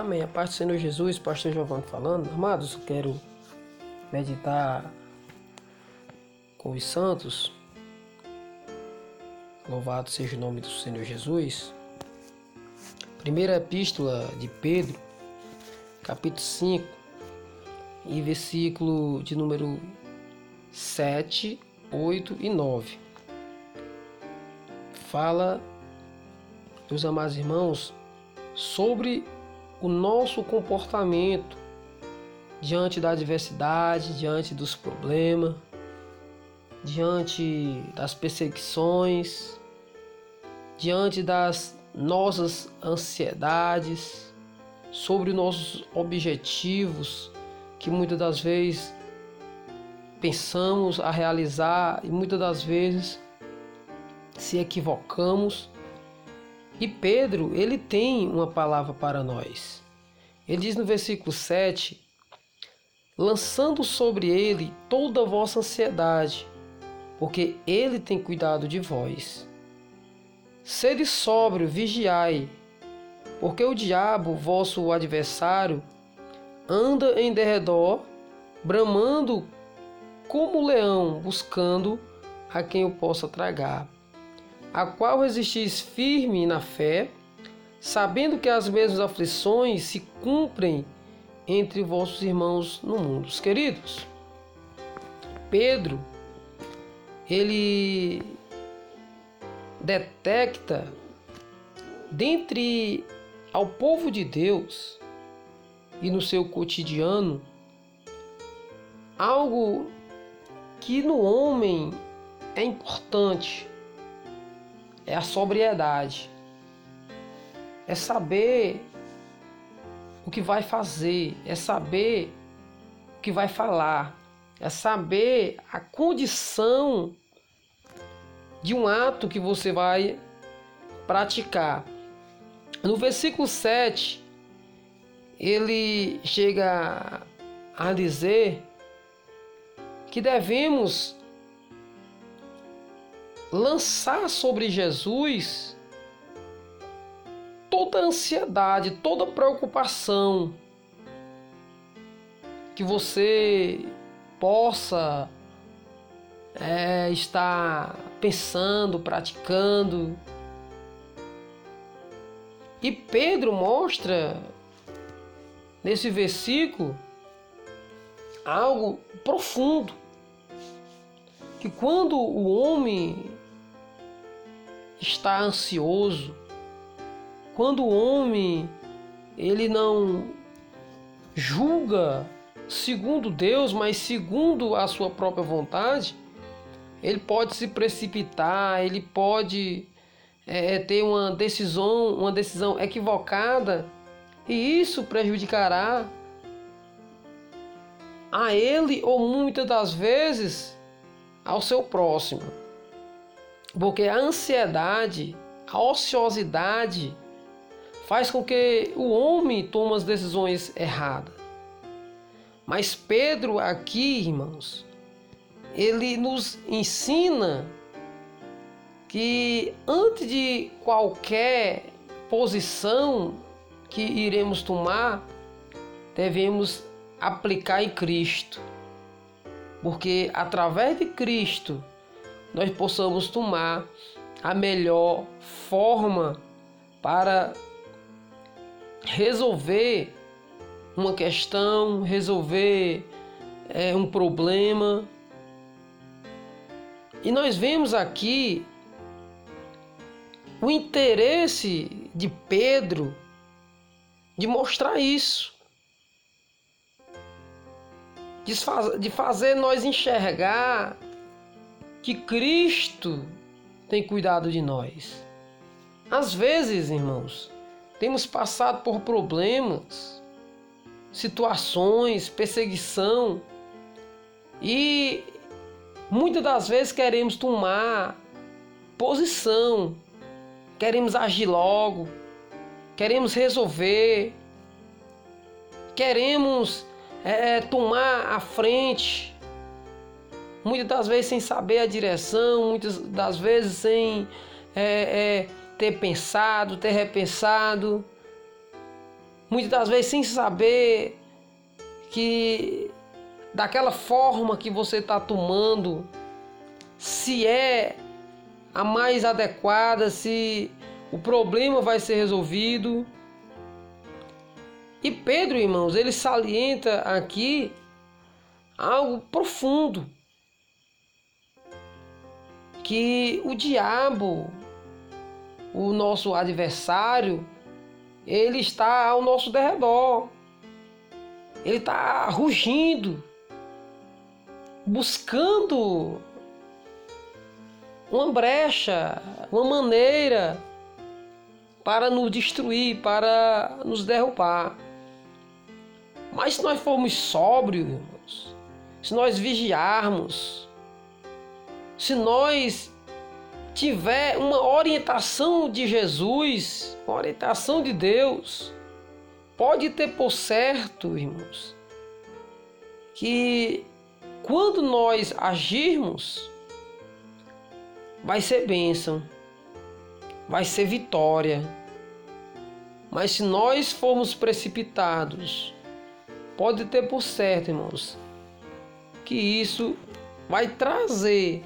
Amém. A paz do Senhor Jesus, Pastor Giovanni falando. Amados, quero meditar com os santos. Louvado seja o nome do Senhor Jesus. Primeira epístola de Pedro, capítulo 5, e versículo de número 7, 8 e 9. Fala, meus amados irmãos, sobre o nosso comportamento diante da adversidade, diante dos problemas, diante das perseguições, diante das nossas ansiedades, sobre nossos objetivos que muitas das vezes pensamos a realizar e muitas das vezes se equivocamos e Pedro, ele tem uma palavra para nós. Ele diz no versículo 7: lançando sobre ele toda a vossa ansiedade, porque ele tem cuidado de vós. Sede sóbrio, vigiai, porque o diabo, vosso adversário, anda em derredor, bramando como leão, buscando a quem o possa tragar a qual resistis firme na fé, sabendo que as mesmas aflições se cumprem entre vossos irmãos no mundo. Queridos, Pedro, ele detecta dentre ao povo de Deus e no seu cotidiano algo que no homem é importante é a sobriedade. É saber o que vai fazer, é saber o que vai falar, é saber a condição de um ato que você vai praticar. No versículo 7, ele chega a dizer que devemos lançar sobre Jesus toda ansiedade, toda preocupação que você possa é, estar pensando, praticando. E Pedro mostra nesse versículo algo profundo que quando o homem está ansioso, quando o homem ele não julga segundo Deus, mas segundo a sua própria vontade, ele pode se precipitar, ele pode é, ter uma decisão, uma decisão equivocada, e isso prejudicará a ele ou muitas das vezes ao seu próximo. Porque a ansiedade, a ociosidade, faz com que o homem tome as decisões erradas. Mas Pedro aqui, irmãos, ele nos ensina que antes de qualquer posição que iremos tomar, devemos aplicar em Cristo. Porque através de Cristo nós possamos tomar a melhor forma para resolver uma questão, resolver é, um problema. E nós vemos aqui o interesse de Pedro de mostrar isso, de fazer nós enxergar que Cristo tem cuidado de nós. Às vezes, irmãos, temos passado por problemas, situações, perseguição e muitas das vezes queremos tomar posição, queremos agir logo, queremos resolver, queremos é, tomar a frente muitas das vezes sem saber a direção, muitas das vezes sem é, é, ter pensado, ter repensado. muitas das vezes sem saber que daquela forma que você está tomando, se é a mais adequada, se o problema vai ser resolvido. E Pedro, irmãos, ele salienta aqui algo profundo. Que o diabo, o nosso adversário, ele está ao nosso derredor. Ele está rugindo, buscando uma brecha, uma maneira para nos destruir, para nos derrubar. Mas se nós formos sóbrios, se nós vigiarmos, se nós tiver uma orientação de Jesus, uma orientação de Deus, pode ter por certo, irmãos, que quando nós agirmos, vai ser bênção, vai ser vitória. Mas se nós formos precipitados, pode ter por certo, irmãos, que isso vai trazer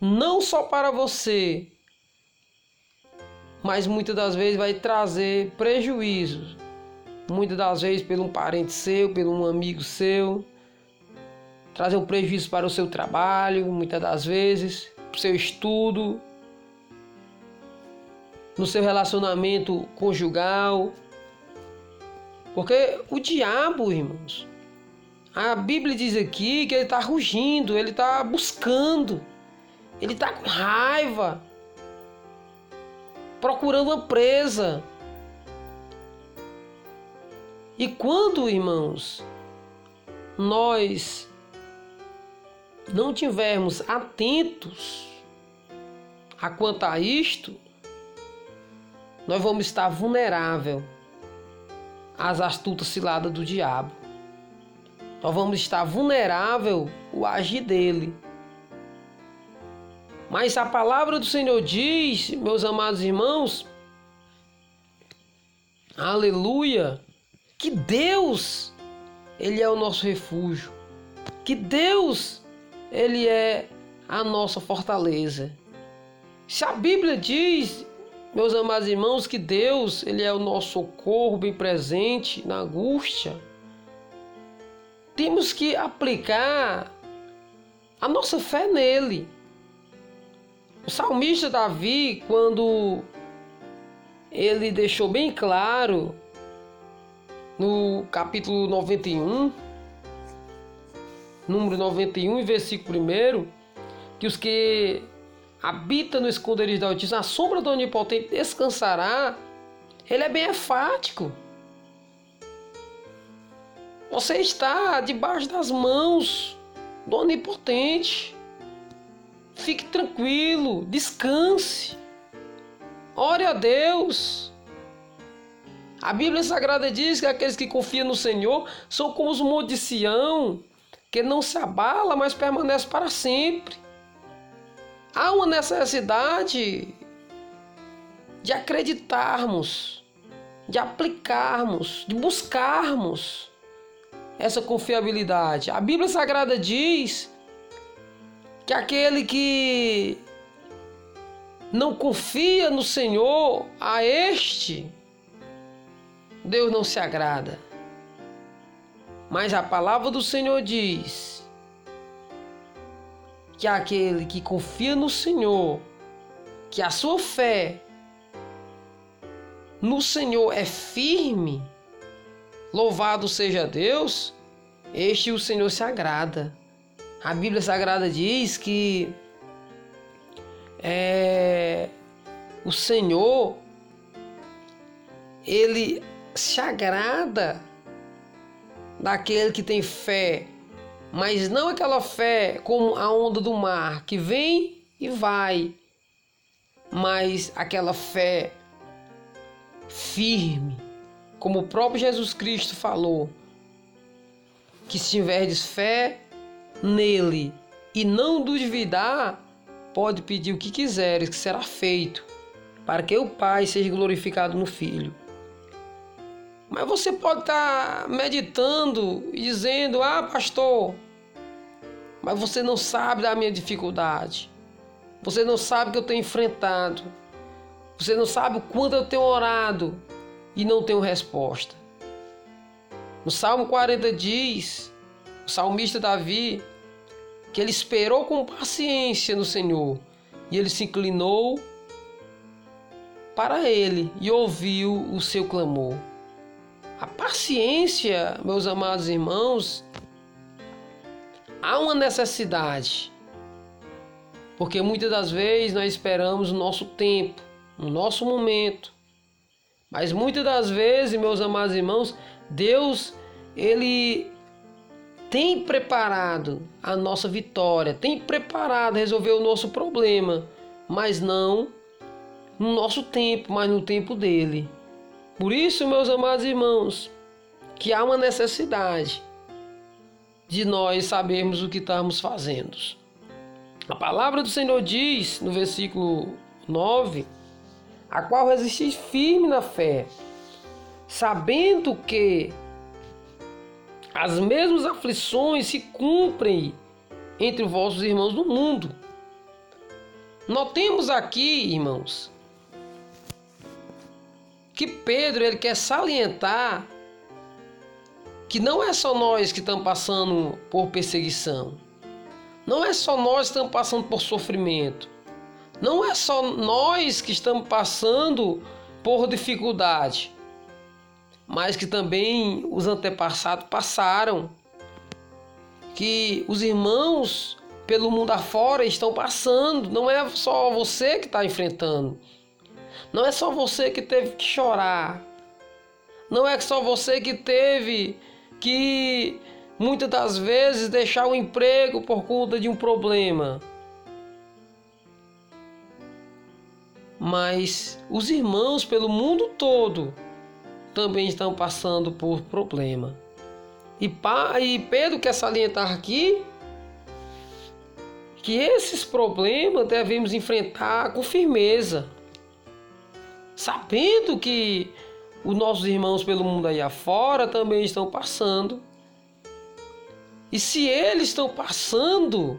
não só para você, mas muitas das vezes vai trazer prejuízos. Muitas das vezes pelo um parente seu, pelo um amigo seu, trazer um prejuízo para o seu trabalho, muitas das vezes, para o seu estudo, no seu relacionamento conjugal. Porque o diabo, irmãos, a Bíblia diz aqui que ele está rugindo, ele está buscando, ele está com raiva, procurando uma presa. E quando, irmãos, nós não tivermos atentos a quanto a isto, nós vamos estar vulnerável às astutas ciladas do diabo. Nós vamos estar vulnerável ao agir dele. Mas a palavra do Senhor diz, meus amados irmãos, aleluia, que Deus, Ele é o nosso refúgio, que Deus, Ele é a nossa fortaleza. Se a Bíblia diz, meus amados irmãos, que Deus, Ele é o nosso socorro bem presente na angústia, temos que aplicar a nossa fé nele. O salmista Davi, quando ele deixou bem claro no capítulo 91, número 91, versículo 1, que os que habitam no esconderijo da Altíssima, a sombra do Onipotente descansará, ele é bem enfático. Você está debaixo das mãos do Onipotente. Fique tranquilo, descanse. Ore a Deus. A Bíblia Sagrada diz que aqueles que confiam no Senhor são como os montes de Sião, que não se abala, mas permanece para sempre. Há uma necessidade de acreditarmos, de aplicarmos, de buscarmos essa confiabilidade. A Bíblia Sagrada diz que aquele que não confia no Senhor, a este Deus não se agrada. Mas a palavra do Senhor diz que aquele que confia no Senhor, que a sua fé no Senhor é firme, louvado seja Deus, este o Senhor se agrada. A Bíblia Sagrada diz que é, o Senhor ele se agrada daquele que tem fé, mas não aquela fé como a onda do mar que vem e vai, mas aquela fé firme, como o próprio Jesus Cristo falou, que se tiverdes fé nele e não duvidar, pode pedir o que quiseres, que será feito, para que o Pai seja glorificado no Filho. Mas você pode estar meditando e dizendo: Ah, pastor, mas você não sabe da minha dificuldade. Você não sabe o que eu tenho enfrentado. Você não sabe o quanto eu tenho orado e não tenho resposta. No Salmo 40 diz, o salmista Davi, que ele esperou com paciência no Senhor e ele se inclinou para ele e ouviu o seu clamor. A paciência, meus amados irmãos, há uma necessidade. Porque muitas das vezes nós esperamos o nosso tempo, o nosso momento. Mas muitas das vezes, meus amados irmãos, Deus, ele tem preparado a nossa vitória, tem preparado resolver o nosso problema, mas não no nosso tempo, mas no tempo dele. Por isso, meus amados irmãos, que há uma necessidade de nós sabermos o que estamos fazendo. A palavra do Senhor diz no versículo 9: a qual resistis firme na fé, sabendo que as mesmas aflições se cumprem entre os vossos irmãos do mundo. Notemos aqui, irmãos, que Pedro ele quer salientar que não é só nós que estamos passando por perseguição. Não é só nós que estamos passando por sofrimento. Não é só nós que estamos passando por dificuldade, mas que também os antepassados passaram. Que os irmãos pelo mundo afora estão passando. Não é só você que está enfrentando. Não é só você que teve que chorar. Não é só você que teve que muitas das vezes deixar o emprego por conta de um problema. Mas os irmãos pelo mundo todo também estão passando por problema. E, Pedro quer salientar aqui que esses problemas devemos enfrentar com firmeza sabendo que os nossos irmãos pelo mundo aí afora também estão passando. E se eles estão passando,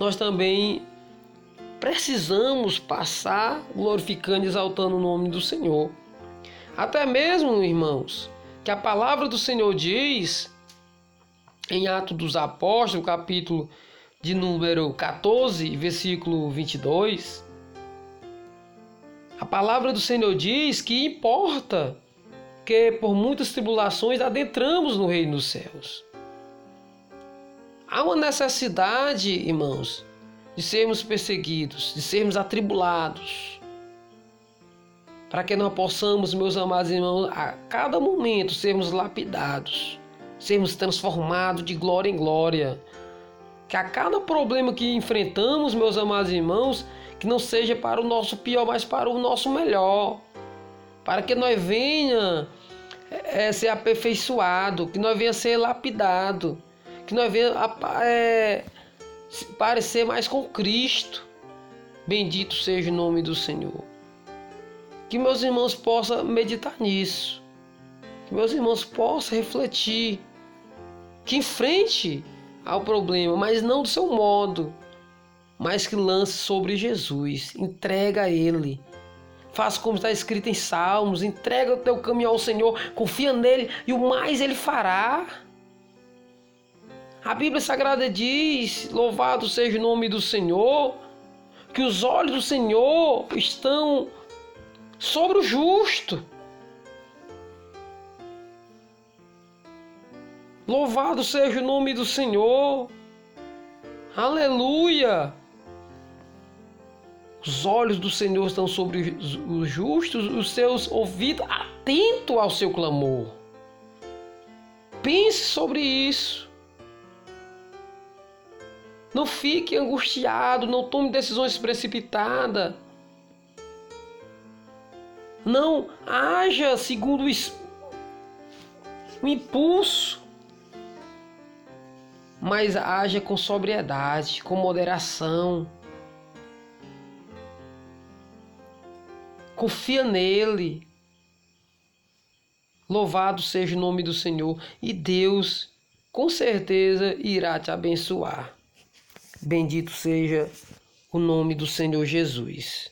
nós também precisamos passar glorificando e exaltando o nome do Senhor. Até mesmo, irmãos, que a palavra do Senhor diz em Atos dos Apóstolos, capítulo de número 14, versículo 22, a palavra do Senhor diz que importa que por muitas tribulações adentramos no reino dos céus. Há uma necessidade, irmãos, de sermos perseguidos, de sermos atribulados, para que nós possamos, meus amados irmãos, a cada momento sermos lapidados, sermos transformados de glória em glória. Que a cada problema que enfrentamos, meus amados irmãos, que não seja para o nosso pior, mas para o nosso melhor. Para que nós venha é, ser aperfeiçoado, que nós venha ser lapidado, que nós venha é, parecer mais com Cristo. Bendito seja o nome do Senhor. Que meus irmãos possam meditar nisso. Que meus irmãos possam refletir. Que enfrente ao problema, mas não do seu modo mas que lance sobre Jesus, entrega a Ele. Faça como está escrito em Salmos, entrega o teu caminho ao Senhor, confia nele e o mais Ele fará. A Bíblia Sagrada diz: Louvado seja o nome do Senhor, que os olhos do Senhor estão sobre o justo. Louvado seja o nome do Senhor. Aleluia! Os olhos do Senhor estão sobre os justos, os seus ouvidos atentos ao seu clamor. Pense sobre isso. Não fique angustiado, não tome decisões precipitadas. Não haja segundo o impulso, mas haja com sobriedade, com moderação confia nele. Louvado seja o nome do Senhor e Deus com certeza irá te abençoar. Bendito seja o nome do Senhor Jesus.